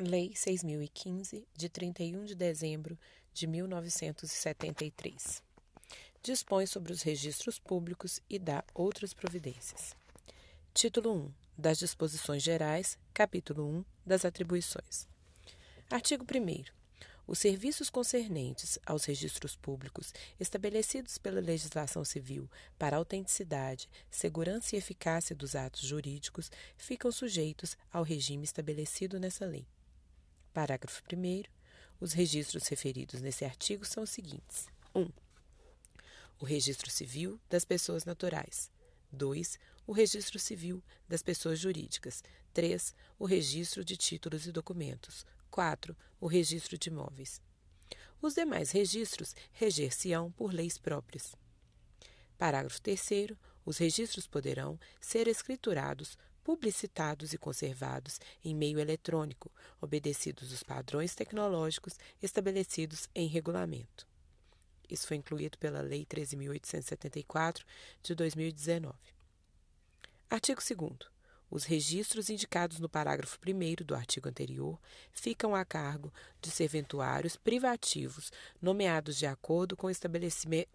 Lei 6.015, de 31 de dezembro de 1973. Dispõe sobre os registros públicos e dá outras providências. Título 1. Das Disposições Gerais. Capítulo 1. Das Atribuições. Artigo 1. Os serviços concernentes aos registros públicos estabelecidos pela legislação civil para autenticidade, segurança e eficácia dos atos jurídicos ficam sujeitos ao regime estabelecido nessa lei. Parágrafo 1. Os registros referidos nesse artigo são os seguintes: 1. o registro civil das pessoas naturais. 2. O registro civil das pessoas jurídicas. 3. O registro de títulos e documentos. 4. O registro de imóveis. Os demais registros reger-se-ão por leis próprias. Parágrafo 3. Os registros poderão ser escriturados, publicitados e conservados em meio eletrônico, obedecidos os padrões tecnológicos estabelecidos em regulamento. Isso foi incluído pela Lei 13.874 de 2019. Artigo 2. Os registros indicados no parágrafo 1 do artigo anterior ficam a cargo de serventuários privativos nomeados de acordo com,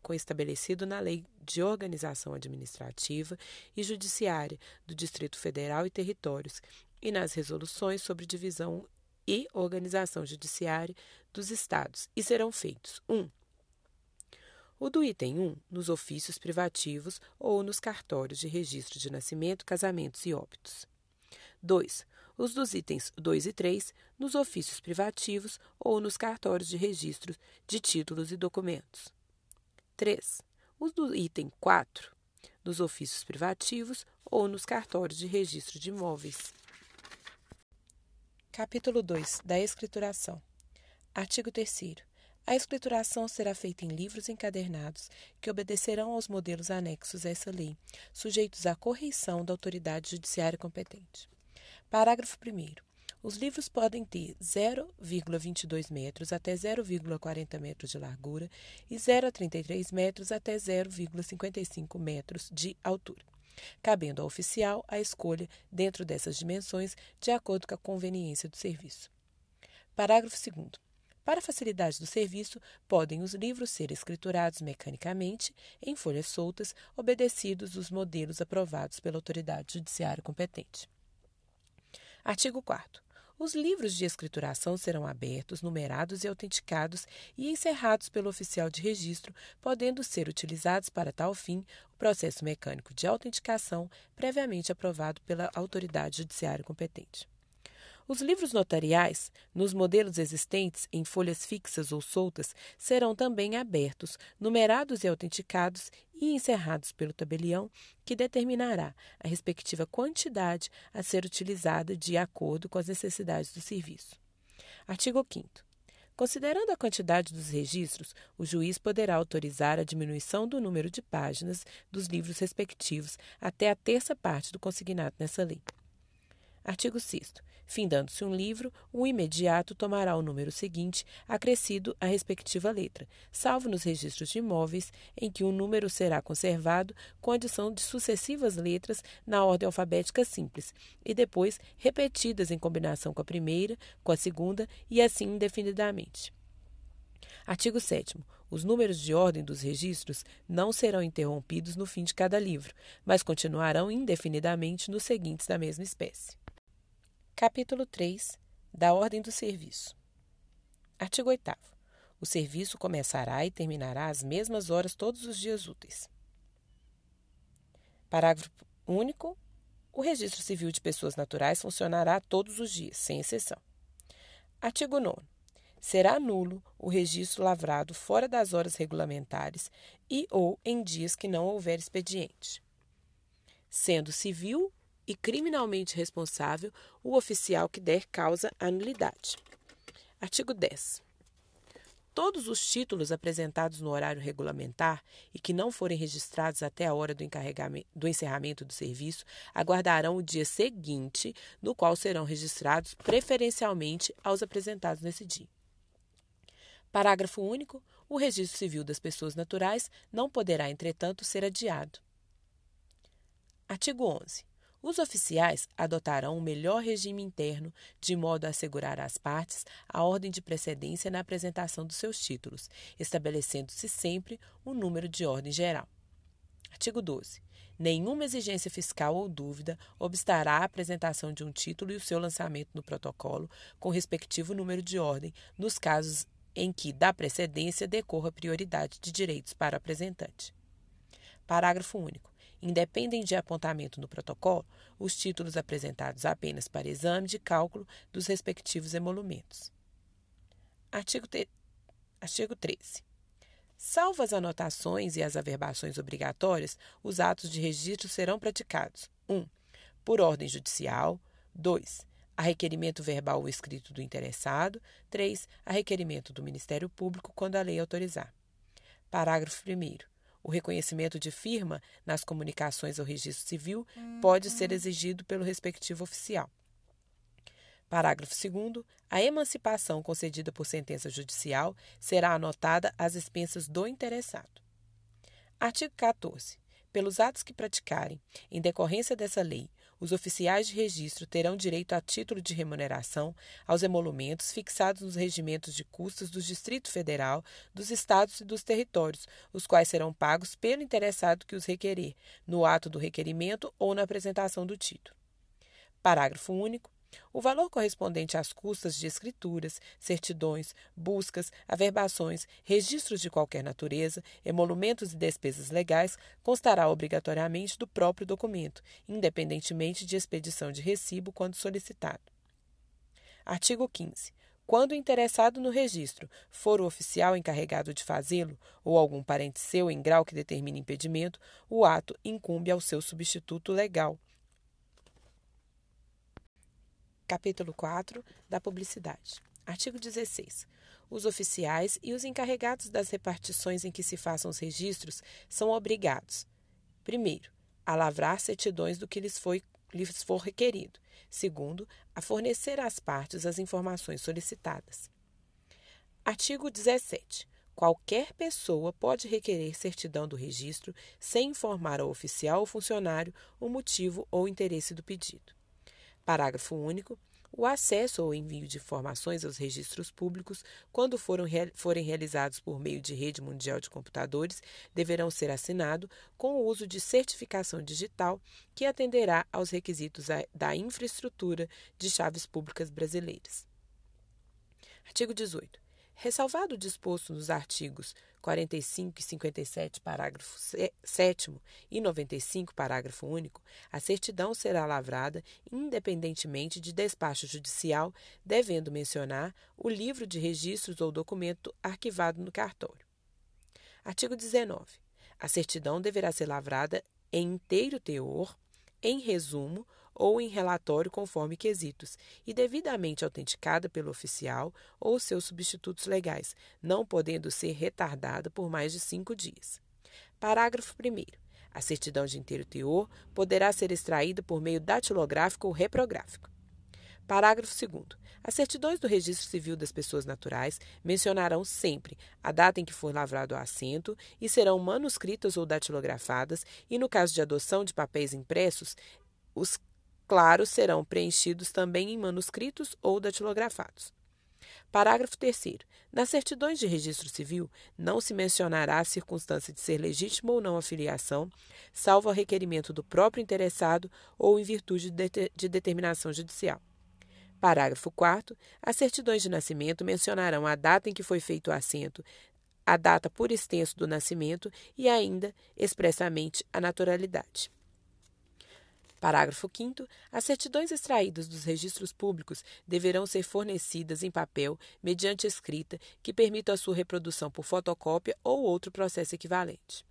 com estabelecido na Lei de Organização Administrativa e Judiciária do Distrito Federal e Territórios e nas resoluções sobre divisão e organização judiciária dos Estados, e serão feitos: 1. Um, o do item 1 nos ofícios privativos ou nos cartórios de registro de nascimento, casamentos e óbitos. 2. Os dos itens 2 e 3 nos ofícios privativos ou nos cartórios de registro de títulos e documentos. 3. Os do item 4 nos ofícios privativos ou nos cartórios de registro de imóveis. Capítulo 2 da Escrituração. Artigo 3 a escrituração será feita em livros encadernados que obedecerão aos modelos anexos a essa lei, sujeitos à correição da autoridade judiciária competente. Parágrafo 1. Os livros podem ter 0,22 metros até 0,40 metros de largura e 0,33 metros até 0,55 metros de altura, cabendo ao oficial a escolha dentro dessas dimensões de acordo com a conveniência do serviço. Parágrafo 2. Para facilidade do serviço, podem os livros ser escriturados mecanicamente em folhas soltas, obedecidos os modelos aprovados pela autoridade judiciária competente. Artigo 4 os livros de escrituração serão abertos, numerados e autenticados e encerrados pelo oficial de registro, podendo ser utilizados para tal fim o processo mecânico de autenticação previamente aprovado pela autoridade judiciária competente. Os livros notariais, nos modelos existentes em folhas fixas ou soltas, serão também abertos, numerados e autenticados e encerrados pelo tabelião, que determinará a respectiva quantidade a ser utilizada de acordo com as necessidades do serviço. Artigo 5. Considerando a quantidade dos registros, o juiz poderá autorizar a diminuição do número de páginas dos livros respectivos até a terça parte do consignado nessa lei. Artigo 6. Findando-se um livro, o imediato tomará o número seguinte, acrescido à respectiva letra, salvo nos registros de imóveis, em que o número será conservado com adição de sucessivas letras na ordem alfabética simples, e depois repetidas em combinação com a primeira, com a segunda e assim indefinidamente. Artigo 7. Os números de ordem dos registros não serão interrompidos no fim de cada livro, mas continuarão indefinidamente nos seguintes da mesma espécie. Capítulo 3 da Ordem do Serviço. Artigo 8. O serviço começará e terminará às mesmas horas todos os dias úteis. Parágrafo único. O registro civil de pessoas naturais funcionará todos os dias, sem exceção. Artigo 9. Será nulo o registro lavrado fora das horas regulamentares e ou em dias que não houver expediente. Sendo civil e criminalmente responsável o oficial que der causa à nulidade. Artigo 10. Todos os títulos apresentados no horário regulamentar e que não forem registrados até a hora do, do encerramento do serviço aguardarão o dia seguinte, no qual serão registrados preferencialmente aos apresentados nesse dia. Parágrafo único. O registro civil das pessoas naturais não poderá, entretanto, ser adiado. Artigo 11. Os oficiais adotarão o melhor regime interno, de modo a assegurar às partes a ordem de precedência na apresentação dos seus títulos, estabelecendo-se sempre um número de ordem geral. Artigo 12. Nenhuma exigência fiscal ou dúvida obstará a apresentação de um título e o seu lançamento no protocolo, com respectivo número de ordem, nos casos em que da precedência decorra prioridade de direitos para o apresentante. Parágrafo único. Independem de apontamento no protocolo os títulos apresentados apenas para exame de cálculo dos respectivos emolumentos. Artigo, te... Artigo 13. Salvo as anotações e as averbações obrigatórias, os atos de registro serão praticados: 1. Um, por ordem judicial. 2. A requerimento verbal ou escrito do interessado. 3. A requerimento do Ministério Público, quando a lei autorizar. Parágrafo 1. O reconhecimento de firma nas comunicações ao registro civil pode ser uhum. exigido pelo respectivo oficial. Parágrafo 2. A emancipação concedida por sentença judicial será anotada às expensas do interessado. Artigo 14. Pelos atos que praticarem, em decorrência dessa lei, os oficiais de registro terão direito a título de remuneração aos emolumentos fixados nos regimentos de custas do Distrito Federal, dos estados e dos territórios, os quais serão pagos pelo interessado que os requerer, no ato do requerimento ou na apresentação do título. Parágrafo único. O valor correspondente às custas de escrituras, certidões, buscas, averbações, registros de qualquer natureza, emolumentos e despesas legais constará obrigatoriamente do próprio documento, independentemente de expedição de recibo quando solicitado. Artigo 15. Quando o interessado no registro for o oficial encarregado de fazê-lo, ou algum parente seu em grau que determine impedimento, o ato incumbe ao seu substituto legal Capítulo 4 da Publicidade. Artigo 16. Os oficiais e os encarregados das repartições em que se façam os registros são obrigados: primeiro, a lavrar certidões do que lhes, foi, lhes for requerido. Segundo, a fornecer às partes as informações solicitadas. Artigo 17. Qualquer pessoa pode requerer certidão do registro sem informar ao oficial ou funcionário o motivo ou interesse do pedido. Parágrafo único. O acesso ou envio de informações aos registros públicos, quando foram, forem realizados por meio de rede mundial de computadores, deverão ser assinado com o uso de certificação digital que atenderá aos requisitos da infraestrutura de chaves públicas brasileiras. Artigo 18. Ressalvado o disposto nos artigos 45 e 57, parágrafo 7 e 95, parágrafo único, a certidão será lavrada independentemente de despacho judicial, devendo mencionar o livro de registros ou documento arquivado no cartório. Artigo 19. A certidão deverá ser lavrada em inteiro teor, em resumo ou em relatório conforme quesitos, e devidamente autenticada pelo oficial ou seus substitutos legais, não podendo ser retardada por mais de cinco dias. Parágrafo 1. A certidão de inteiro teor poderá ser extraída por meio datilográfico ou reprográfico. Parágrafo 2. As certidões do Registro Civil das Pessoas Naturais mencionarão sempre a data em que for lavrado o assento e serão manuscritas ou datilografadas, e no caso de adoção de papéis impressos, os claros serão preenchidos também em manuscritos ou datilografados. Parágrafo 3. Nas certidões de registro civil, não se mencionará a circunstância de ser legítima ou não a filiação, salvo a requerimento do próprio interessado ou em virtude de, de determinação judicial. Parágrafo 4. As certidões de nascimento mencionarão a data em que foi feito o assento, a data por extenso do nascimento e ainda, expressamente, a naturalidade. Parágrafo 5. As certidões extraídas dos registros públicos deverão ser fornecidas em papel mediante escrita que permita a sua reprodução por fotocópia ou outro processo equivalente.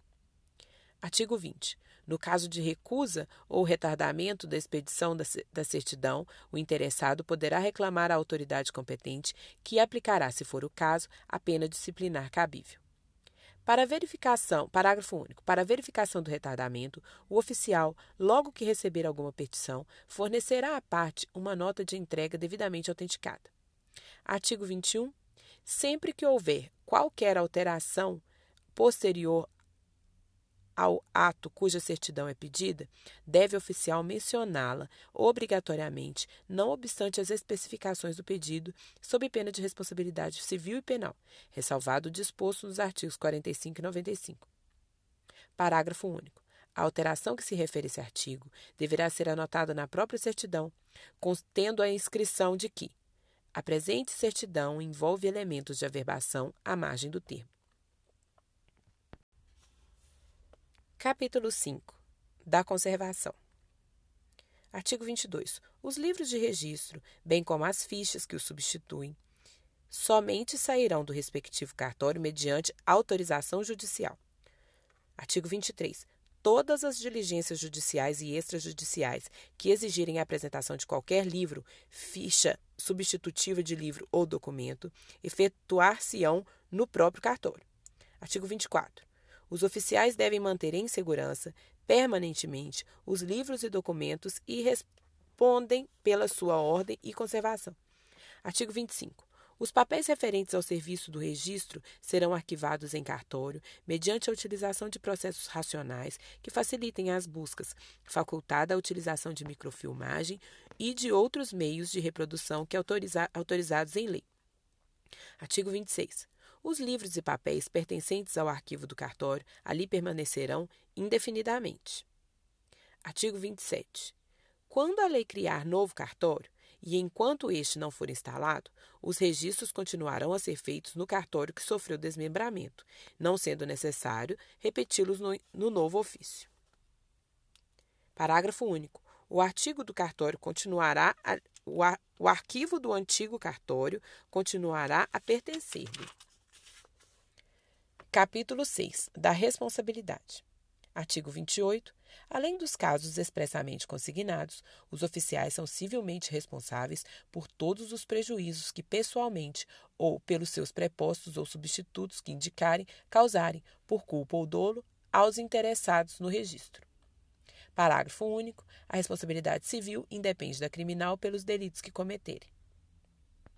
Artigo 20. No caso de recusa ou retardamento da expedição da certidão, o interessado poderá reclamar à autoridade competente, que aplicará, se for o caso, a pena disciplinar cabível. Para verificação, parágrafo único. Para verificação do retardamento, o oficial, logo que receber alguma petição, fornecerá à parte uma nota de entrega devidamente autenticada. Artigo 21. Sempre que houver qualquer alteração posterior ao ato cuja certidão é pedida, deve o oficial mencioná-la obrigatoriamente, não obstante as especificações do pedido, sob pena de responsabilidade civil e penal, ressalvado o disposto nos artigos 45 e 95. Parágrafo único. A alteração que se refere a esse artigo deverá ser anotada na própria certidão, contendo a inscrição de que a presente certidão envolve elementos de averbação à margem do termo. Capítulo 5 da Conservação. Artigo 22. Os livros de registro, bem como as fichas que os substituem, somente sairão do respectivo cartório mediante autorização judicial. Artigo 23. Todas as diligências judiciais e extrajudiciais que exigirem a apresentação de qualquer livro, ficha substitutiva de livro ou documento, efetuar-se-ão no próprio cartório. Artigo 24. Os oficiais devem manter em segurança, permanentemente, os livros e documentos e respondem pela sua ordem e conservação. Artigo 25. Os papéis referentes ao serviço do registro serão arquivados em cartório mediante a utilização de processos racionais que facilitem as buscas, facultada a utilização de microfilmagem e de outros meios de reprodução que autoriza autorizados em lei. Artigo 26. Os livros e papéis pertencentes ao arquivo do cartório ali permanecerão indefinidamente. Artigo 27. Quando a lei criar novo cartório, e enquanto este não for instalado, os registros continuarão a ser feitos no cartório que sofreu desmembramento, não sendo necessário repeti-los no, no novo ofício. Parágrafo único. O artigo do cartório continuará a, o, ar, o arquivo do antigo cartório continuará a pertencer-lhe. Capítulo 6 da responsabilidade. Artigo 28. Além dos casos expressamente consignados, os oficiais são civilmente responsáveis por todos os prejuízos que pessoalmente ou pelos seus prepostos ou substitutos que indicarem causarem, por culpa ou dolo, aos interessados no registro. Parágrafo único. A responsabilidade civil independe da criminal pelos delitos que cometerem.